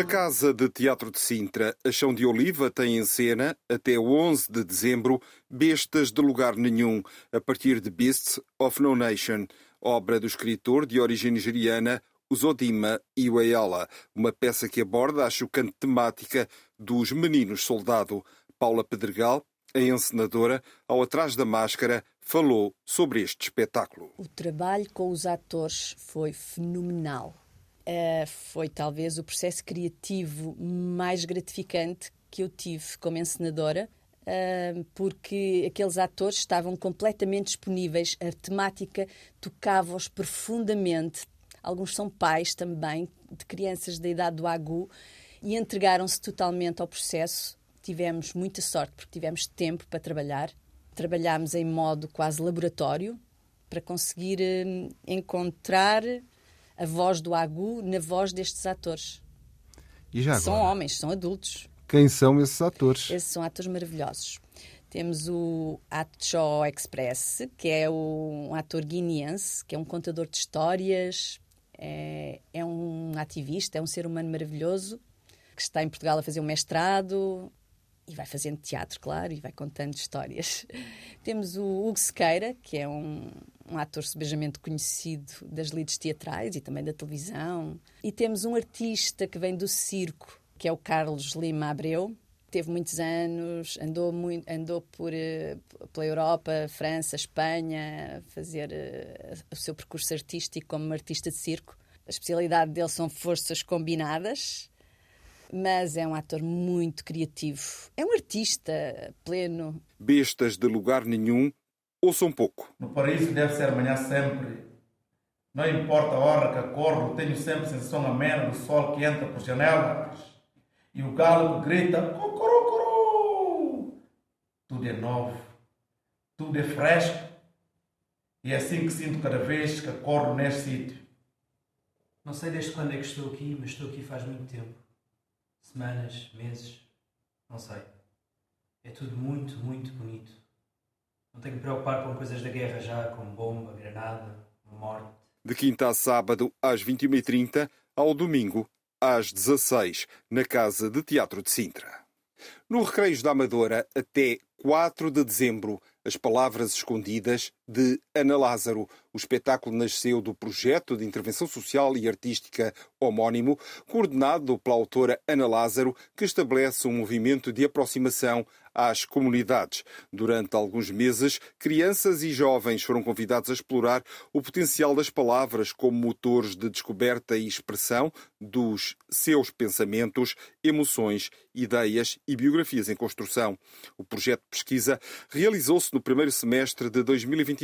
Máscara. Casa de Teatro de Sintra, a Chão de Oliva tem em cena, até 11 de dezembro, Bestas de Lugar Nenhum, a partir de Beasts of No Nation, obra do escritor de origem nigeriana Uzodima Iweala, uma peça que aborda a chocante temática dos meninos soldado. Paula Pedregal, a encenadora, ao Atrás da Máscara, falou sobre este espetáculo. O trabalho com os atores foi fenomenal uh, foi talvez o processo criativo mais gratificante que eu tive como encenadora, uh, porque aqueles atores estavam completamente disponíveis, a temática tocava-os profundamente. Alguns são pais também, de crianças da idade do agu, e entregaram-se totalmente ao processo. Tivemos muita sorte, porque tivemos tempo para trabalhar. Trabalhámos em modo quase laboratório, para conseguir uh, encontrar a voz do Agu na voz destes atores. E já agora? São homens, são adultos. Quem são esses atores? Esses são atores maravilhosos. Temos o Acho Express, que é um ator guineense, que é um contador de histórias, é, é um ativista, é um ser humano maravilhoso, que está em Portugal a fazer um mestrado e vai fazendo teatro, claro, e vai contando histórias. Temos o Hugo Sequeira, que é um, um ator subejamente conhecido das lides teatrais e também da televisão. E temos um artista que vem do circo, que é o Carlos Lima Abreu. Teve muitos anos, andou, muito, andou por, uh, pela Europa, França, Espanha, a fazer uh, o seu percurso artístico como artista de circo. A especialidade dele são forças combinadas, mas é um ator muito criativo. É um artista pleno. Bestas de lugar nenhum ouçam pouco. No paraíso deve ser amanhã sempre. Não importa a hora que acordo, tenho sempre sensação amena do sol que entra por janelas e o galo que grita cocorocoro. Tudo é novo, tudo é fresco e é assim que sinto cada vez que acordo neste sítio. Não sei desde quando é que estou aqui, mas estou aqui faz muito tempo. Semanas, meses, não sei. É tudo muito, muito bonito. Não tenho que preocupar com coisas da guerra já, como bomba, granada, morte. De quinta a sábado, às 21h30, ao domingo, às 16 na Casa de Teatro de Sintra. No Recreios da Amadora, até 4 de dezembro, as Palavras Escondidas de Ana Lázaro. O espetáculo nasceu do projeto de intervenção social e artística homónimo, coordenado pela autora Ana Lázaro, que estabelece um movimento de aproximação às comunidades. Durante alguns meses, crianças e jovens foram convidados a explorar o potencial das palavras como motores de descoberta e expressão dos seus pensamentos, emoções, ideias e biografias em construção. O projeto de pesquisa realizou-se no primeiro semestre de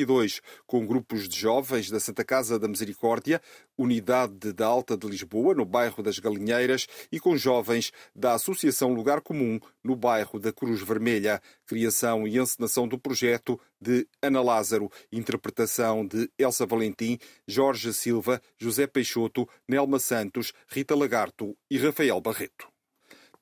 2022, com grupos de jovens da Santa Casa da Misericórdia, Unidade da Alta de Lisboa, no bairro das Galinheiras, e com jovens da Associação Lugar Comum, no bairro da Cruz Vermelha. Criação e encenação do projeto de Ana Lázaro, interpretação de Elsa Valentim, Jorge Silva, José Peixoto, Nelma Santos, Rita Lagarto e Rafael Barreto.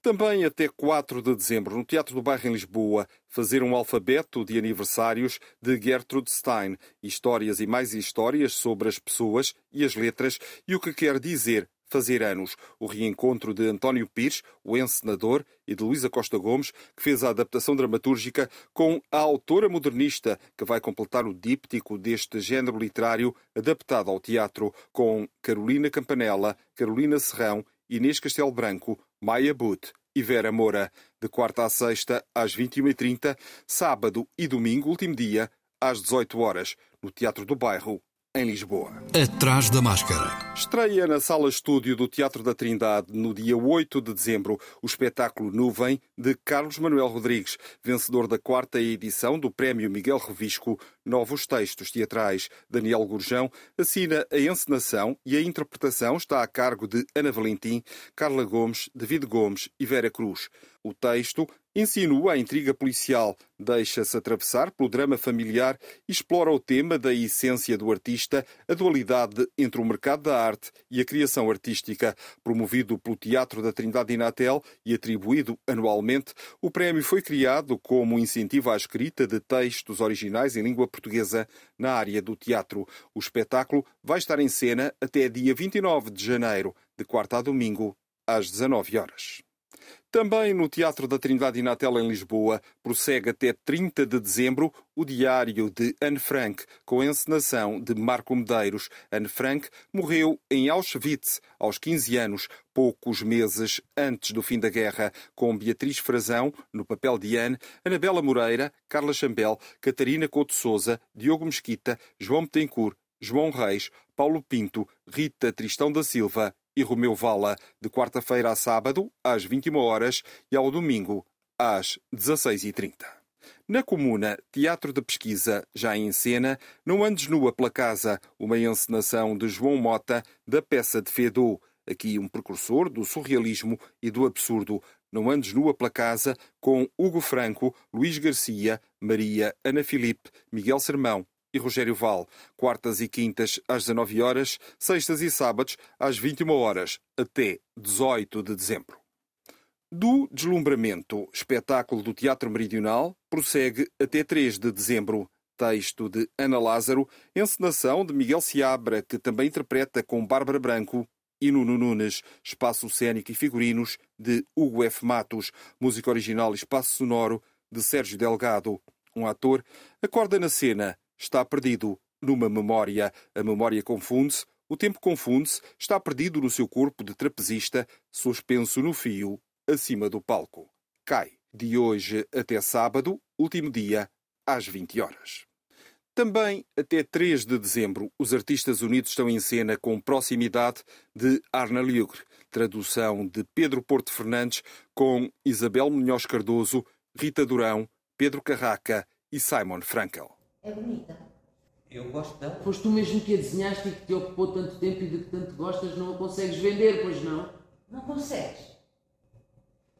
Também até 4 de dezembro, no Teatro do Bairro em Lisboa, fazer um alfabeto de aniversários de Gertrude Stein, histórias e mais histórias sobre as pessoas e as letras e o que quer dizer fazer anos. O reencontro de António Pires, o encenador, e de Luísa Costa Gomes, que fez a adaptação dramatúrgica com a autora modernista, que vai completar o díptico deste género literário adaptado ao teatro, com Carolina Campanella, Carolina Serrão, Inês Castelo Branco, Maia But e Vera Moura, de quarta a sexta às 21h30, sábado e domingo, último dia, às 18 horas, no Teatro do Bairro, em Lisboa. Atrás da máscara. Estreia na Sala Estúdio do Teatro da Trindade, no dia 8 de dezembro, o espetáculo Nuvem, de Carlos Manuel Rodrigues, vencedor da quarta edição do Prémio Miguel Revisco Novos Textos Teatrais. Daniel Gurjão assina a encenação e a interpretação está a cargo de Ana Valentim, Carla Gomes, David Gomes e Vera Cruz. O texto insinua a intriga policial, deixa-se atravessar pelo drama familiar e explora o tema da essência do artista, a dualidade entre o mercado da arte e a criação artística. Promovido pelo Teatro da Trindade Inatel e atribuído anualmente, o prémio foi criado como incentivo à escrita de textos originais em língua portuguesa na área do teatro. O espetáculo vai estar em cena até dia 29 de janeiro, de quarta a domingo, às 19 horas. Também no Teatro da Trindade Inatel em Lisboa, prossegue até 30 de dezembro o Diário de Anne Frank, com a encenação de Marco Medeiros. Anne Frank morreu em Auschwitz aos 15 anos, poucos meses antes do fim da guerra, com Beatriz Frazão no papel de Anne, Anabela Moreira, Carla Chambel, Catarina Couto Souza, Diogo Mesquita, João Betancourt, João Reis, Paulo Pinto, Rita Tristão da Silva e Romeu Vala, de quarta-feira a sábado, às 21 horas e ao domingo, às 16h30. Na Comuna, Teatro de Pesquisa, já em cena, Não Andes Nua pela Casa, uma encenação de João Mota da peça de Fedô, aqui um precursor do surrealismo e do absurdo. Não Andes Nua pela Casa, com Hugo Franco, Luís Garcia, Maria, Ana Filipe, Miguel Sermão e Rogério Val. Quartas e quintas às 19 horas, sextas e sábados às 21 horas, até 18 de dezembro. Do Deslumbramento, espetáculo do Teatro Meridional, prossegue até 3 de dezembro. Texto de Ana Lázaro, encenação de Miguel Seabra, que também interpreta com Bárbara Branco e Nuno Nunes, espaço cênico e figurinos de Hugo F. Matos, música original e espaço sonoro de Sérgio Delgado. Um ator acorda na cena está perdido numa memória. A memória confunde-se, o tempo confunde-se, está perdido no seu corpo de trapezista, suspenso no fio, acima do palco. Cai. De hoje até sábado, último dia, às 20 horas. Também até 3 de dezembro, os Artistas Unidos estão em cena com proximidade de Arna Lugre, tradução de Pedro Porto Fernandes com Isabel Munhoz Cardoso, Rita Durão, Pedro Carraca e Simon Frankel. É bonita. Eu gosto dela. Foste tu mesmo que a desenhaste e que te ocupou tanto tempo e de que tanto gostas, não a consegues vender, pois não? Não consegues.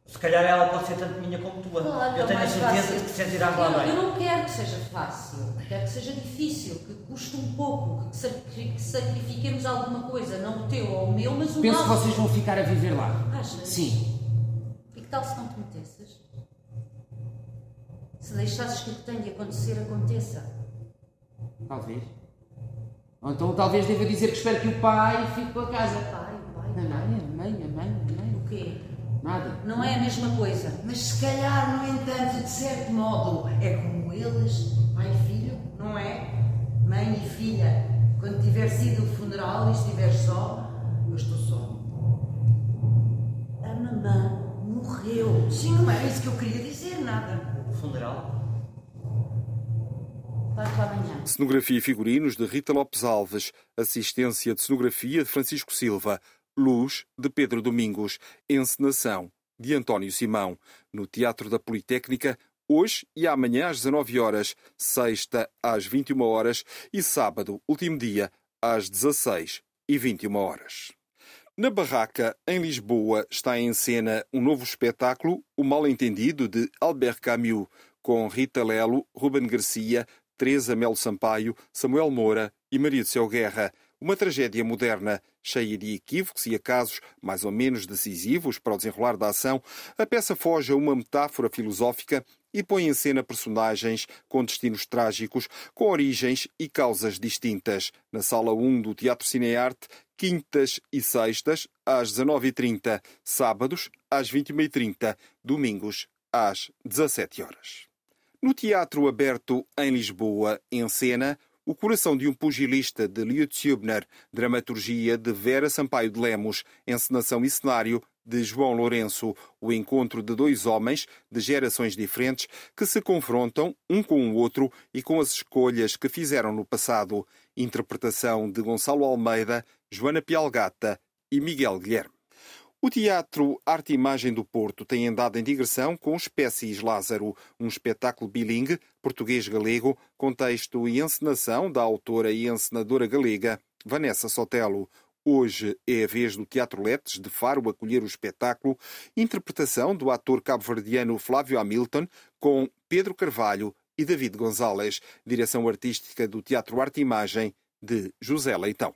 Se calhar ela pode ser tanto minha como tua. Claro, eu tenho a certeza fácil. de que sentirás lá eu, bem. eu não quero que seja fácil, quero que seja difícil, que custe um pouco, que sacri- que sacrifiquemos alguma coisa, não o teu ou o meu, mas o Penso que nosso. vocês vão ficar a viver lá. Achas? Sim. E que tal se não te metesses? Se deixasses que o que tem de acontecer aconteça. Talvez. Ou então talvez deva dizer que espero que o pai fique pela casa. Pai, A pai, mãe, a mãe, a mãe, a mãe. o quê? Nada. Não é a mesma coisa. Mas se calhar, no entanto, de certo modo, é como eles, pai e filho, não é? Mãe e filha, quando tiver sido o funeral e estiver só, eu estou só. A mamã morreu. Sim, não era isso que eu queria dizer, nada. Funeral? Cenografia e figurinos de Rita Lopes Alves. Assistência de cenografia de Francisco Silva. Luz de Pedro Domingos. Encenação de António Simão. No Teatro da Politécnica, hoje e amanhã às 19 horas, sexta às 21 horas e sábado, último dia, às 16 e 21 horas. Na Barraca, em Lisboa, está em cena um novo espetáculo, O Mal Entendido, de Albert Camus, com Rita Lelo, Ruben Garcia, Teresa Melo Sampaio, Samuel Moura e Maria do Céu Guerra. Uma tragédia moderna, cheia de equívocos e acasos mais ou menos decisivos para o desenrolar da ação, a peça foge a uma metáfora filosófica e põe em cena personagens com destinos trágicos, com origens e causas distintas. Na Sala 1 do Teatro Cinearte, quintas e sextas, às 19h30, sábados, às 21h30, domingos, às 17 horas. No Teatro Aberto, em Lisboa, em cena, O Coração de um Pugilista, de Liut Hübner, dramaturgia de Vera Sampaio de Lemos, encenação e cenário de João Lourenço, o encontro de dois homens de gerações diferentes que se confrontam um com o outro e com as escolhas que fizeram no passado. Interpretação de Gonçalo Almeida, Joana Pialgata e Miguel Guilherme. O Teatro Arte e Imagem do Porto tem andado em digressão com Espécies Lázaro, um espetáculo bilingue, português-galego, com texto e encenação da autora e encenadora galega Vanessa Sotelo. Hoje é a vez do Teatro Letes de Faro acolher o espetáculo, interpretação do ator cabo-verdiano Flávio Hamilton com Pedro Carvalho e David Gonzalez, direção artística do Teatro Arte e Imagem de José Leitão.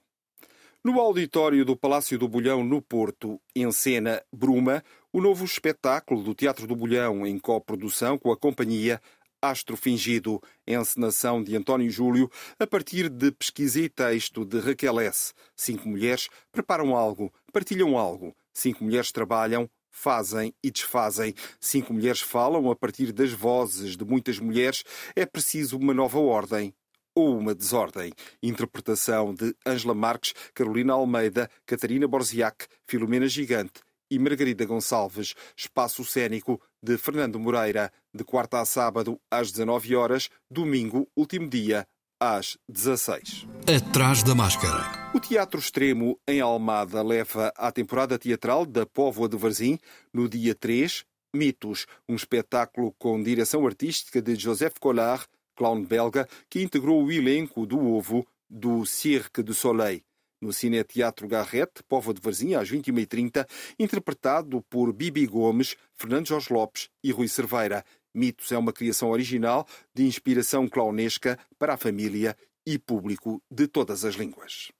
No auditório do Palácio do Bolhão, no Porto, em cena Bruma, o novo espetáculo do Teatro do Bolhão, em coprodução com a companhia Astro Fingido, encenação de António Júlio, a partir de pesquisa e texto de Raquel S. Cinco mulheres preparam algo, partilham algo. Cinco mulheres trabalham, fazem e desfazem. Cinco mulheres falam a partir das vozes de muitas mulheres. É preciso uma nova ordem ou uma desordem. Interpretação de Ângela Marques, Carolina Almeida, Catarina Borziac, Filomena Gigante e Margarida Gonçalves. Espaço cênico de Fernando Moreira, de quarta a sábado às 19 horas, domingo, último dia, às 16. Atrás da máscara. O Teatro Extremo em Almada leva à temporada teatral da Póvoa de Varzim no dia 3, Mitos, um espetáculo com direção artística de Joseph Collard, clown belga, que integrou o elenco do Ovo do Cirque du Soleil no Cine Teatro Garrete, Povo de Varzim, às 21h30, interpretado por Bibi Gomes, Fernando Jorge Lopes e Rui Cerveira. Mitos é uma criação original de inspiração clownesca para a família e público de todas as línguas.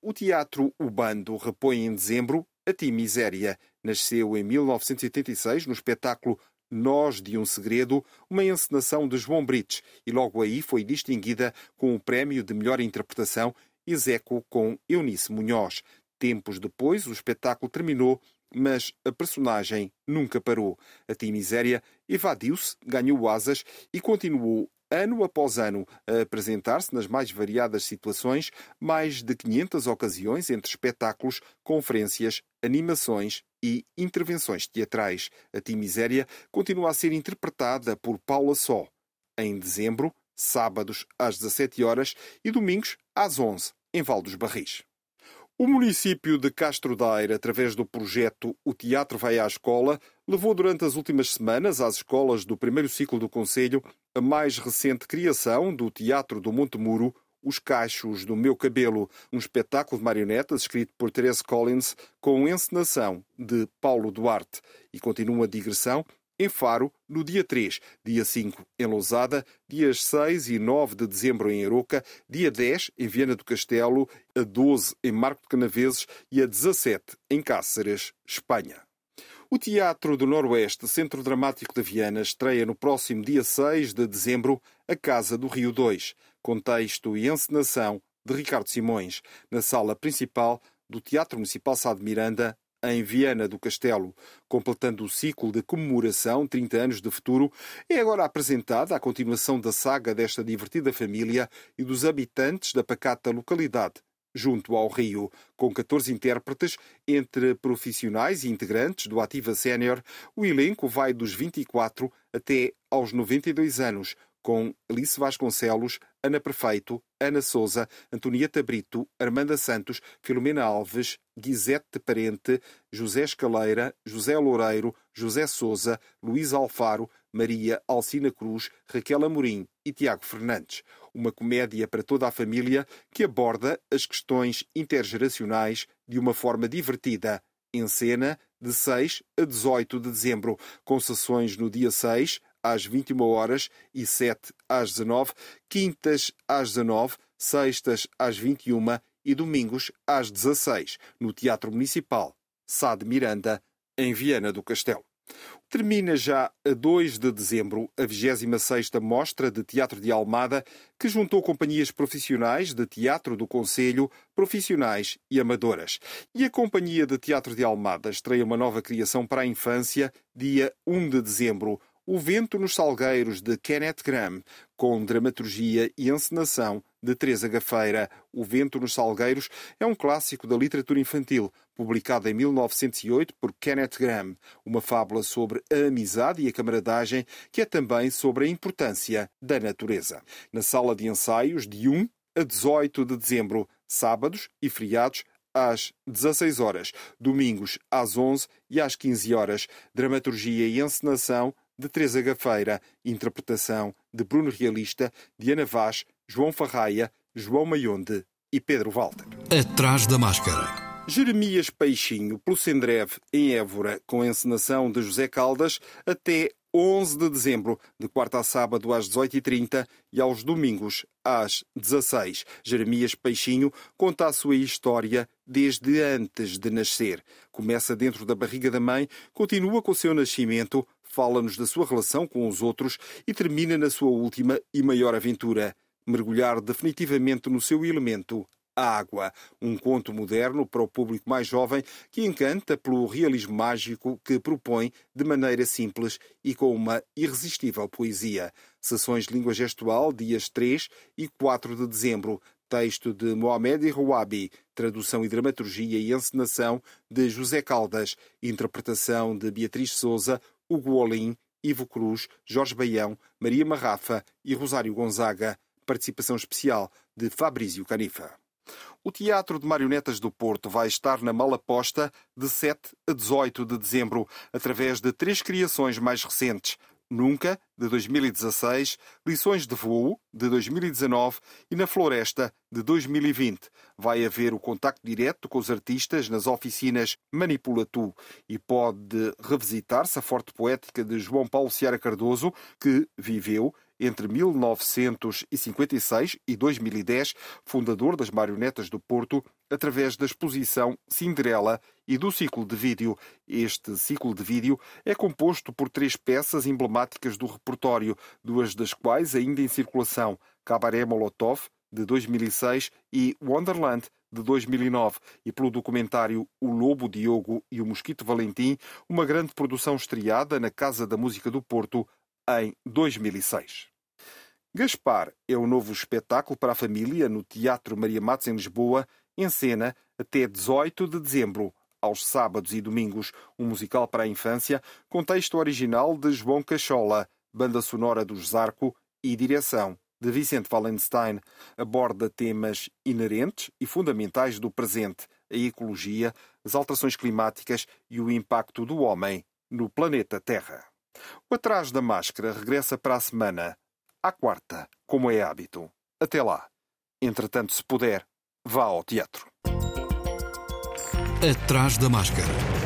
O Teatro Ubando repõe em dezembro A Ti Miséria. Nasceu em 1986 no espetáculo nós de um Segredo, uma encenação de João Brites, e logo aí foi distinguida com o prémio de melhor interpretação execo com Eunice Munhoz. Tempos depois, o espetáculo terminou, mas a personagem nunca parou. A Tim Miséria evadiu-se, ganhou asas e continuou ano após ano a apresentar-se nas mais variadas situações, mais de 500 ocasiões entre espetáculos, conferências, animações e intervenções teatrais. A Tim Miséria continua a ser interpretada por Paula Só. Em dezembro, sábados às 17 horas e domingos às 11, em Val dos Barris. O município de Castro Daire, através do projeto O Teatro Vai à Escola, levou durante as últimas semanas às escolas do primeiro ciclo do Conselho a mais recente criação do Teatro do Monte Muro, Os Cachos do Meu Cabelo, um espetáculo de marionetas escrito por Therese Collins com encenação de Paulo Duarte. E continua a digressão em Faro, no dia 3, dia 5 em Lousada, dias 6 e 9 de dezembro em Aroca, dia 10 em Viana do Castelo, a 12 em Marco de Canaveses. E a 17 em Cáceres, Espanha. O Teatro do Noroeste, Centro Dramático de Viana, estreia no próximo dia 6 de dezembro A Casa do Rio 2, com texto e encenação de Ricardo Simões, na sala principal do Teatro Municipal Sá de Miranda, em Viana do Castelo, completando o ciclo de comemoração 30 anos de futuro, é agora apresentada a continuação da saga desta divertida família e dos habitantes da pacata localidade, junto ao Rio, com 14 intérpretes, entre profissionais e integrantes do Ativa Sénior, o elenco vai dos 24 até aos 92 anos, com Alice Vasconcelos, Ana Prefeito, Ana Souza, Antonieta Brito, Armanda Santos, Filomena Alves, Guizete Parente, José Escaleira, José Loureiro, José Souza, Luís Alfaro, Maria Alcina Cruz, Raquel Amorim e Tiago Fernandes. Uma comédia para toda a família que aborda as questões intergeracionais de uma forma divertida. Em cena, de 6 a 18 de dezembro, com sessões no dia 6, às 21 horas e 7 às 19, quintas às 19, sextas às 21 e domingos às 16, no Teatro Municipal, Sá de Miranda, em Viana do Castelo. Termina já a 2 de dezembro a 26ª Mostra de Teatro de Almada, que juntou companhias profissionais de teatro do Conselho, profissionais e amadoras. E a Companhia de Teatro de Almada estreia uma nova criação para a infância, dia 1 de dezembro, o Vento nos Salgueiros, de Kenneth Graham, com dramaturgia e encenação de Teresa Gafeira. O Vento nos Salgueiros é um clássico da literatura infantil, publicado em 1908 por Kenneth Graham, uma fábula sobre a amizade e a camaradagem, que é também sobre a importância da natureza. Na sala de ensaios, de 1 a 18 de dezembro, sábados e feriados, às 16 horas, domingos às 11 e às 15 horas, dramaturgia e encenação de Teresa Gafeira, interpretação de Bruno Realista, Diana Vaz, João Farraia, João Maionde e Pedro Walter. Atrás da máscara. Jeremias Peixinho, pelo Sendreve, em Évora, com a encenação de José Caldas, até 11 de dezembro, de quarta a sábado às 18h30 e aos domingos às 16 Jeremias Peixinho conta a sua história desde antes de nascer. Começa dentro da barriga da mãe, continua com o seu nascimento, fala-nos da sua relação com os outros e termina na sua última e maior aventura, mergulhar definitivamente no seu elemento a Água, um conto moderno para o público mais jovem que encanta pelo realismo mágico que propõe de maneira simples e com uma irresistível poesia. Sessões de língua gestual, dias 3 e 4 de dezembro. Texto de Mohamed Rouabi, tradução e dramaturgia e encenação de José Caldas, interpretação de Beatriz Souza, Hugo Olim, Ivo Cruz, Jorge Baião, Maria Marrafa e Rosário Gonzaga. Participação especial de Fabrício Canifa. O Teatro de Marionetas do Porto vai estar na mala posta de 7 a 18 de dezembro, através de três criações mais recentes. Nunca, de 2016, Lições de Voo, de 2019 e Na Floresta, de 2020. Vai haver o contacto direto com os artistas nas oficinas Manipula Tu e pode revisitar-se a forte poética de João Paulo Seara Cardoso, que viveu entre 1956 e 2010, fundador das Marionetas do Porto, através da exposição Cinderela e do ciclo de vídeo. Este ciclo de vídeo é composto por três peças emblemáticas do repertório, duas das quais ainda em circulação: Cabaré Molotov, de 2006, e Wonderland, de 2009, e pelo documentário O Lobo Diogo e o Mosquito Valentim, uma grande produção estreada na Casa da Música do Porto em 2006. Gaspar é o novo espetáculo para a família no Teatro Maria Matos em Lisboa, em cena até 18 de dezembro, aos sábados e domingos, um musical para a infância com texto original de João Cachola, banda sonora do Zarco e direção de Vicente Wallenstein. Aborda temas inerentes e fundamentais do presente, a ecologia, as alterações climáticas e o impacto do homem no planeta Terra. O Atrás da Máscara regressa para a semana à quarta, como é hábito. Até lá. Entretanto, se puder, vá ao teatro. Atrás da máscara.